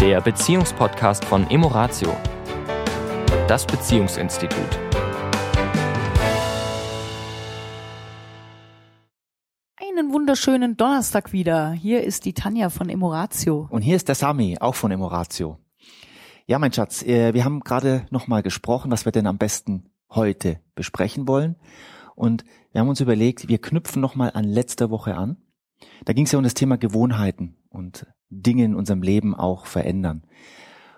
der Beziehungspodcast von Emoratio, das Beziehungsinstitut. Einen wunderschönen Donnerstag wieder. Hier ist die Tanja von Emoratio. Und hier ist der Sami, auch von Emoratio. Ja, mein Schatz, äh, wir haben gerade nochmal gesprochen, was wir denn am besten heute besprechen wollen. Und wir haben uns überlegt, wir knüpfen nochmal an letzter Woche an. Da ging es ja um das Thema Gewohnheiten und Dinge in unserem Leben auch verändern.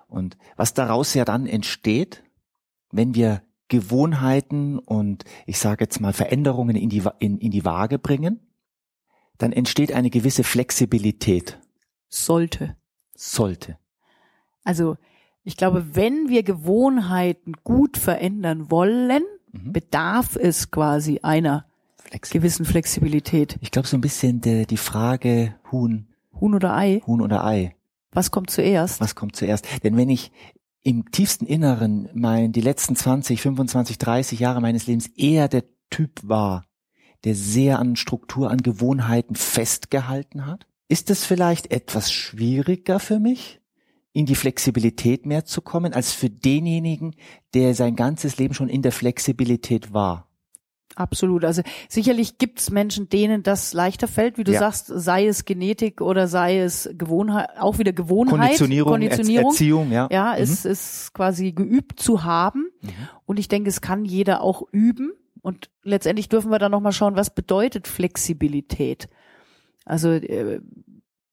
Und was daraus ja dann entsteht, wenn wir Gewohnheiten und ich sage jetzt mal Veränderungen in die, in, in die Waage bringen, dann entsteht eine gewisse Flexibilität. Sollte. Sollte. Also ich glaube, wenn wir Gewohnheiten gut verändern wollen, mhm. bedarf es quasi einer Flexi gewissen Flexibilität. Ich glaube so ein bisschen die, die Frage Huhn. Huhn oder Ei? Huhn oder Ei. Was kommt zuerst? Was kommt zuerst? Denn wenn ich im tiefsten Inneren mein, die letzten 20, 25, 30 Jahre meines Lebens eher der Typ war, der sehr an Struktur, an Gewohnheiten festgehalten hat, ist es vielleicht etwas schwieriger für mich, in die Flexibilität mehr zu kommen, als für denjenigen, der sein ganzes Leben schon in der Flexibilität war. Absolut. Also sicherlich gibt es Menschen, denen das leichter fällt, wie du ja. sagst, sei es Genetik oder sei es Gewohnheit, auch wieder Gewohnheit, Konditionierung, Konditionierung. Erziehung, ja. Ja, mhm. ist, ist quasi geübt zu haben. Mhm. Und ich denke, es kann jeder auch üben. Und letztendlich dürfen wir dann nochmal schauen, was bedeutet Flexibilität? Also äh,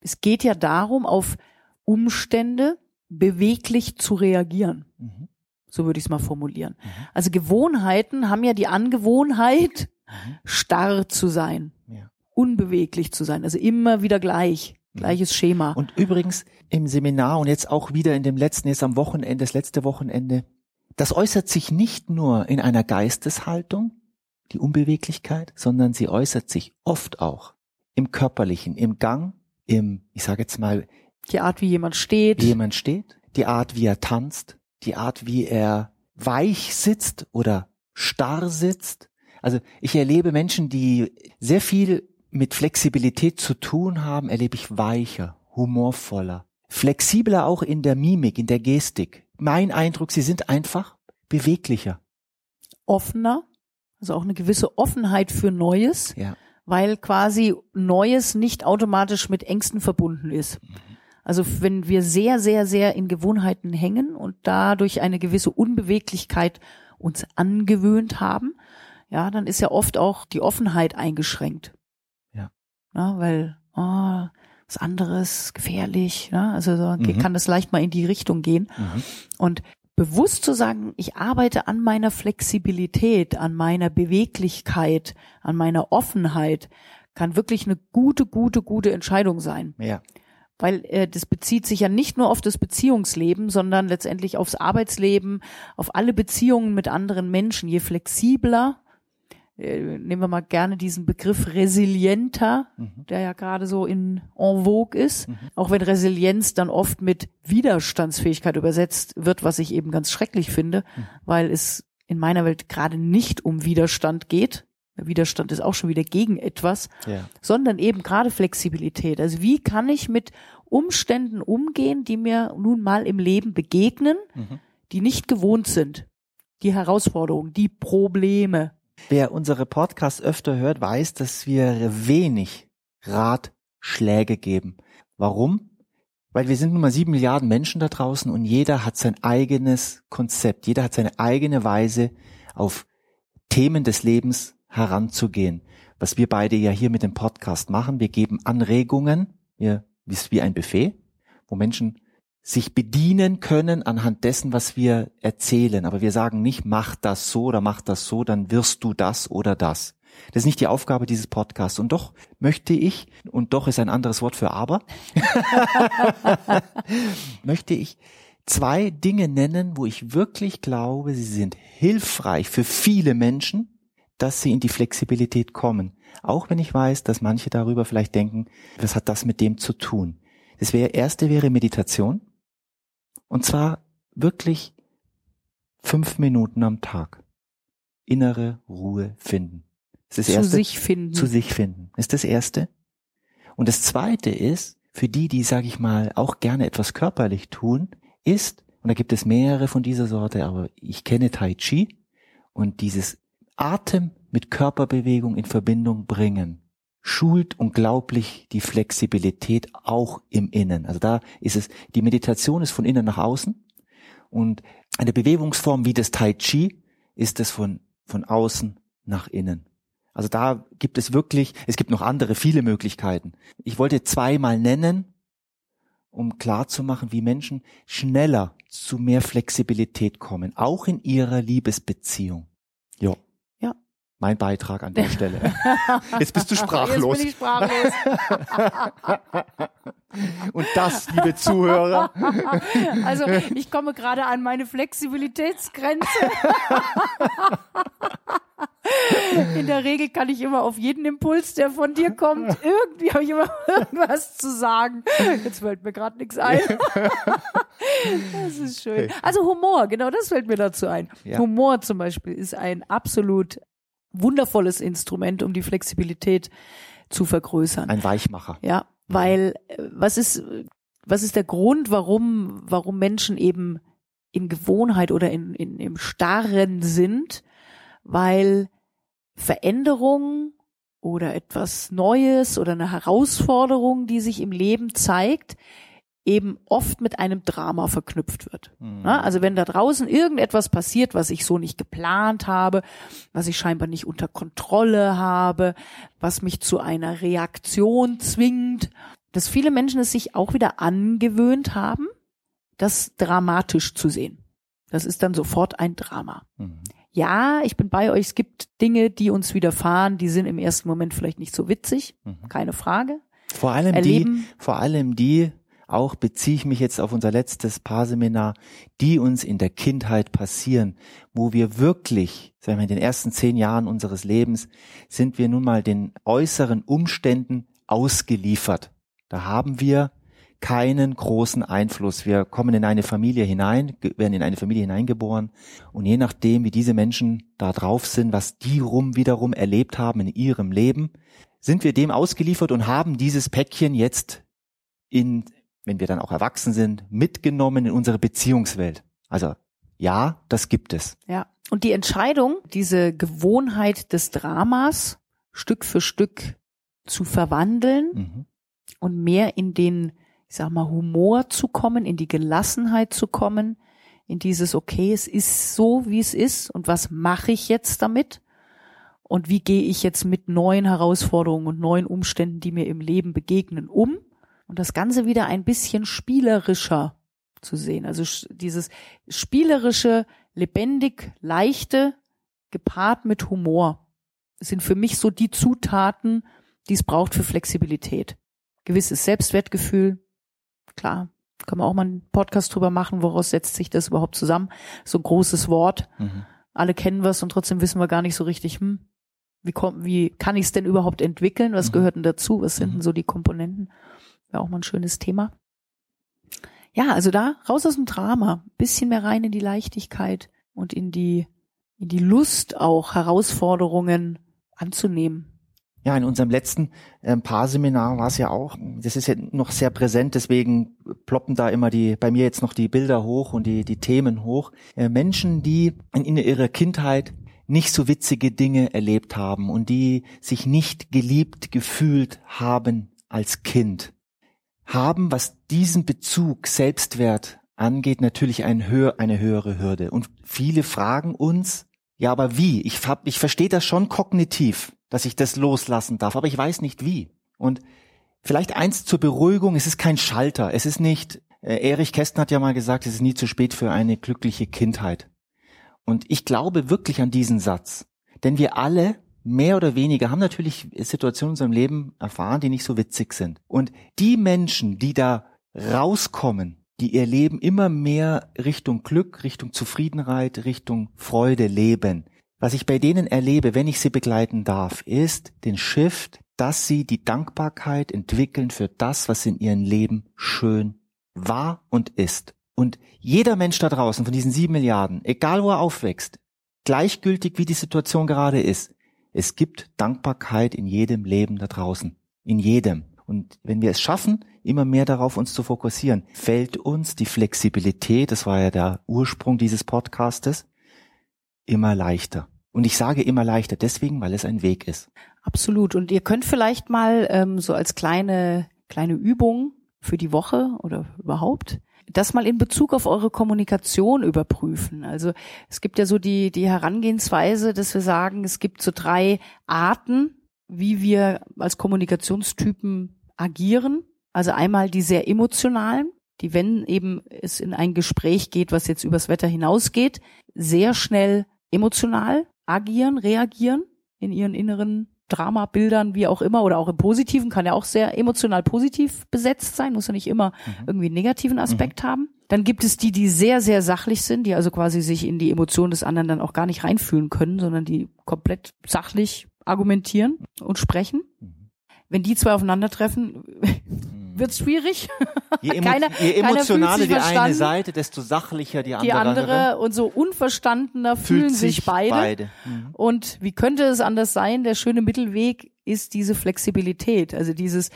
es geht ja darum, auf Umstände beweglich zu reagieren. Mhm. So würde ich es mal formulieren. Mhm. Also Gewohnheiten haben ja die Angewohnheit, mhm. starr zu sein, ja. unbeweglich zu sein, also immer wieder gleich, mhm. gleiches Schema. Und übrigens im Seminar und jetzt auch wieder in dem letzten, jetzt am Wochenende, das letzte Wochenende, das äußert sich nicht nur in einer Geisteshaltung, die Unbeweglichkeit, sondern sie äußert sich oft auch im körperlichen, im Gang, im, ich sage jetzt mal, die Art, wie jemand steht. Wie jemand steht, die Art, wie er tanzt, die Art, wie er weich sitzt oder starr sitzt. Also ich erlebe Menschen, die sehr viel mit Flexibilität zu tun haben, erlebe ich weicher, humorvoller, flexibler auch in der Mimik, in der Gestik. Mein Eindruck, sie sind einfach beweglicher. Offener, also auch eine gewisse Offenheit für Neues, ja. weil quasi Neues nicht automatisch mit Ängsten verbunden ist. Mhm. Also wenn wir sehr, sehr, sehr in Gewohnheiten hängen und dadurch eine gewisse Unbeweglichkeit uns angewöhnt haben, ja, dann ist ja oft auch die Offenheit eingeschränkt. Ja. ja weil, oh, was anderes, gefährlich, ja, also so mhm. kann das leicht mal in die Richtung gehen. Mhm. Und bewusst zu sagen, ich arbeite an meiner Flexibilität, an meiner Beweglichkeit, an meiner Offenheit, kann wirklich eine gute, gute, gute Entscheidung sein. Ja weil äh, das bezieht sich ja nicht nur auf das Beziehungsleben, sondern letztendlich aufs Arbeitsleben, auf alle Beziehungen mit anderen Menschen. Je flexibler, äh, nehmen wir mal gerne diesen Begriff resilienter, mhm. der ja gerade so in en vogue ist, mhm. auch wenn Resilienz dann oft mit Widerstandsfähigkeit übersetzt wird, was ich eben ganz schrecklich finde, mhm. weil es in meiner Welt gerade nicht um Widerstand geht, Widerstand ist auch schon wieder gegen etwas, ja. sondern eben gerade Flexibilität. Also wie kann ich mit Umständen umgehen, die mir nun mal im Leben begegnen, mhm. die nicht gewohnt sind. Die Herausforderungen, die Probleme. Wer unsere Podcasts öfter hört, weiß, dass wir wenig Ratschläge geben. Warum? Weil wir sind nun mal sieben Milliarden Menschen da draußen und jeder hat sein eigenes Konzept. Jeder hat seine eigene Weise, auf Themen des Lebens heranzugehen. Was wir beide ja hier mit dem Podcast machen, wir geben Anregungen, wir, ist wie ein Buffet, wo Menschen sich bedienen können anhand dessen, was wir erzählen. Aber wir sagen nicht, mach das so oder mach das so, dann wirst du das oder das. Das ist nicht die Aufgabe dieses Podcasts. Und doch möchte ich, und doch ist ein anderes Wort für aber, möchte ich zwei Dinge nennen, wo ich wirklich glaube, sie sind hilfreich für viele Menschen, dass sie in die Flexibilität kommen. Auch wenn ich weiß, dass manche darüber vielleicht denken, was hat das mit dem zu tun? Das wäre, erste wäre Meditation. Und zwar wirklich fünf Minuten am Tag. Innere Ruhe finden. Das ist das erste, zu sich finden. Zu sich finden. ist das erste. Und das zweite ist, für die, die, sage ich mal, auch gerne etwas körperlich tun, ist, und da gibt es mehrere von dieser Sorte, aber ich kenne Tai Chi und dieses Atem mit Körperbewegung in Verbindung bringen, schult unglaublich die Flexibilität auch im Innen. Also da ist es, die Meditation ist von innen nach außen und eine Bewegungsform wie das Tai Chi ist es von, von außen nach innen. Also da gibt es wirklich, es gibt noch andere, viele Möglichkeiten. Ich wollte zweimal nennen, um klarzumachen, wie Menschen schneller zu mehr Flexibilität kommen, auch in ihrer Liebesbeziehung. Ja. Mein Beitrag an der Stelle. Jetzt bist du sprachlos. Jetzt bin ich sprachlos. Und das, liebe Zuhörer. Also ich komme gerade an meine Flexibilitätsgrenze. In der Regel kann ich immer auf jeden Impuls, der von dir kommt, irgendwie habe ich immer irgendwas zu sagen. Jetzt fällt mir gerade nichts ein. Das ist schön. Also Humor, genau das fällt mir dazu ein. Ja. Humor zum Beispiel ist ein absolut wundervolles Instrument, um die Flexibilität zu vergrößern. Ein Weichmacher. Ja, weil äh, was ist was ist der Grund, warum warum Menschen eben in Gewohnheit oder in, in im Starren sind? Weil Veränderung oder etwas Neues oder eine Herausforderung, die sich im Leben zeigt, eben oft mit einem Drama verknüpft wird. Mhm. Na, Also wenn da draußen irgendetwas passiert, was ich so nicht geplant habe, was ich scheinbar nicht unter Kontrolle habe, was mich zu einer Reaktion zwingt, dass viele Menschen es sich auch wieder angewöhnt haben, das dramatisch zu sehen. Das ist dann sofort ein Drama. Mhm. Ja, ich bin bei euch. Es gibt Dinge, die uns widerfahren, die sind im ersten Moment vielleicht nicht so witzig. Mhm. Keine Frage. Vor allem Erleben. die, vor allem die, auch beziehe ich mich jetzt auf unser letztes Paarseminar, die uns in der Kindheit passieren, wo wir wirklich, sagen wir in den ersten zehn Jahren unseres Lebens, sind wir nun mal den äußeren Umständen ausgeliefert. Da haben wir keinen großen Einfluss. Wir kommen in eine Familie hinein, werden in eine Familie hineingeboren und je nachdem, wie diese Menschen da drauf sind, was die rum wiederum erlebt haben in ihrem Leben, sind wir dem ausgeliefert und haben dieses Päckchen jetzt in, wenn wir dann auch erwachsen sind, mitgenommen in unsere Beziehungswelt. Also ja, das gibt es. Ja. Und die Entscheidung, diese Gewohnheit des Dramas Stück für Stück zu verwandeln Mhm. und mehr in den, ich sag mal, Humor zu kommen, in die Gelassenheit zu kommen, in dieses, okay, es ist so, wie es ist und was mache ich jetzt damit? Und wie gehe ich jetzt mit neuen Herausforderungen und neuen Umständen, die mir im Leben begegnen, um? Und das Ganze wieder ein bisschen spielerischer zu sehen. Also dieses spielerische, lebendig, leichte, gepaart mit Humor sind für mich so die Zutaten, die es braucht für Flexibilität. Gewisses Selbstwertgefühl, klar, kann man auch mal einen Podcast drüber machen, woraus setzt sich das überhaupt zusammen? So ein großes Wort. Mhm. Alle kennen was und trotzdem wissen wir gar nicht so richtig, hm, wie, kommt, wie kann ich es denn überhaupt entwickeln? Was Mhm. gehört denn dazu? Was sind Mhm. denn so die Komponenten? Wäre auch mal ein schönes Thema. Ja, also da raus aus dem Drama, bisschen mehr rein in die Leichtigkeit und in die, in die Lust auch Herausforderungen anzunehmen. Ja, in unserem letzten ähm, Paarseminar war es ja auch, das ist ja noch sehr präsent, deswegen ploppen da immer die, bei mir jetzt noch die Bilder hoch und die, die Themen hoch. Äh, Menschen, die in, in ihrer Kindheit nicht so witzige Dinge erlebt haben und die sich nicht geliebt gefühlt haben als Kind, haben, was diesen Bezug Selbstwert angeht, natürlich ein höher, eine höhere Hürde. Und viele fragen uns, ja, aber wie? Ich, ich verstehe das schon kognitiv, dass ich das loslassen darf, aber ich weiß nicht wie. Und vielleicht eins zur Beruhigung, es ist kein Schalter, es ist nicht, äh, Erich Kästner hat ja mal gesagt, es ist nie zu spät für eine glückliche Kindheit. Und ich glaube wirklich an diesen Satz. Denn wir alle, mehr oder weniger, haben natürlich Situationen in unserem Leben erfahren, die nicht so witzig sind. Und die Menschen, die da rauskommen, die ihr Leben immer mehr Richtung Glück, Richtung Zufriedenheit, Richtung Freude leben, was ich bei denen erlebe, wenn ich sie begleiten darf, ist den Shift, dass sie die Dankbarkeit entwickeln für das, was in ihrem Leben schön war und ist. Und jeder Mensch da draußen von diesen sieben Milliarden, egal wo er aufwächst, gleichgültig wie die Situation gerade ist, es gibt Dankbarkeit in jedem Leben da draußen. In jedem. Und wenn wir es schaffen, immer mehr darauf, uns zu fokussieren. Fällt uns die Flexibilität, das war ja der Ursprung dieses Podcastes, immer leichter. Und ich sage immer leichter deswegen, weil es ein Weg ist. Absolut. Und ihr könnt vielleicht mal ähm, so als kleine, kleine Übung für die Woche oder überhaupt das mal in Bezug auf eure Kommunikation überprüfen. Also es gibt ja so die, die Herangehensweise, dass wir sagen, es gibt so drei Arten, wie wir als Kommunikationstypen agieren. Also einmal die sehr emotionalen, die, wenn eben es in ein Gespräch geht, was jetzt übers Wetter hinausgeht, sehr schnell emotional agieren, reagieren in ihren inneren Dramabildern, wie auch immer, oder auch im Positiven, kann ja auch sehr emotional positiv besetzt sein, muss ja nicht immer mhm. irgendwie einen negativen Aspekt mhm. haben. Dann gibt es die, die sehr, sehr sachlich sind, die also quasi sich in die Emotionen des anderen dann auch gar nicht reinfühlen können, sondern die komplett sachlich argumentieren und sprechen. Mhm. Wenn die zwei aufeinandertreffen, wird schwierig. Je, emo keiner, je emotionaler die eine Seite, desto sachlicher die andere. Die andere und so unverstandener fühlen sich, sich beide. beide. Mhm. Und wie könnte es anders sein? Der schöne Mittelweg ist diese Flexibilität, also dieses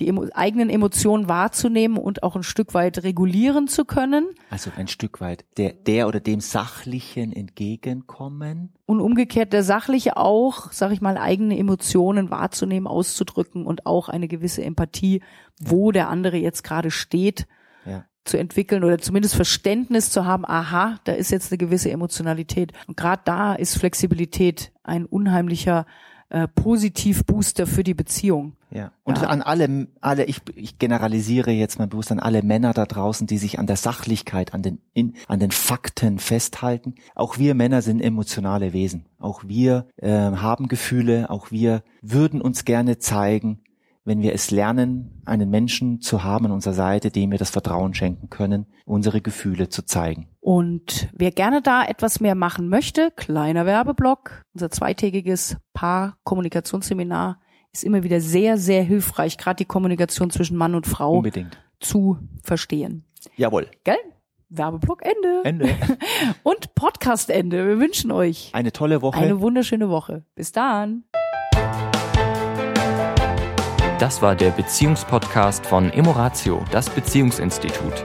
die emo eigenen Emotionen wahrzunehmen und auch ein Stück weit regulieren zu können. Also ein Stück weit der, der oder dem Sachlichen entgegenkommen. Und umgekehrt der Sachliche auch, sag ich mal, eigene Emotionen wahrzunehmen, auszudrücken und auch eine gewisse Empathie, wo der andere jetzt gerade steht, ja. zu entwickeln oder zumindest Verständnis zu haben, aha, da ist jetzt eine gewisse Emotionalität. Und gerade da ist Flexibilität ein unheimlicher äh, Positivbooster für die Beziehung. Ja. Und ja. an alle, alle, ich, ich generalisiere jetzt mal bewusst an alle Männer da draußen, die sich an der Sachlichkeit, an den, in, an den Fakten festhalten. Auch wir Männer sind emotionale Wesen. Auch wir äh, haben Gefühle. Auch wir würden uns gerne zeigen wenn wir es lernen, einen Menschen zu haben an unserer Seite, dem wir das Vertrauen schenken können, unsere Gefühle zu zeigen. Und wer gerne da etwas mehr machen möchte, kleiner Werbeblock, unser zweitägiges Paar-Kommunikationsseminar ist immer wieder sehr, sehr hilfreich, gerade die Kommunikation zwischen Mann und Frau Unbedingt. zu verstehen. Jawohl. Gell? Werbeblock Ende. Ende. und Podcast Ende. Wir wünschen euch eine tolle Woche. Eine wunderschöne Woche. Bis dann. Das war der Beziehungspodcast von Emoratio, das Beziehungsinstitut.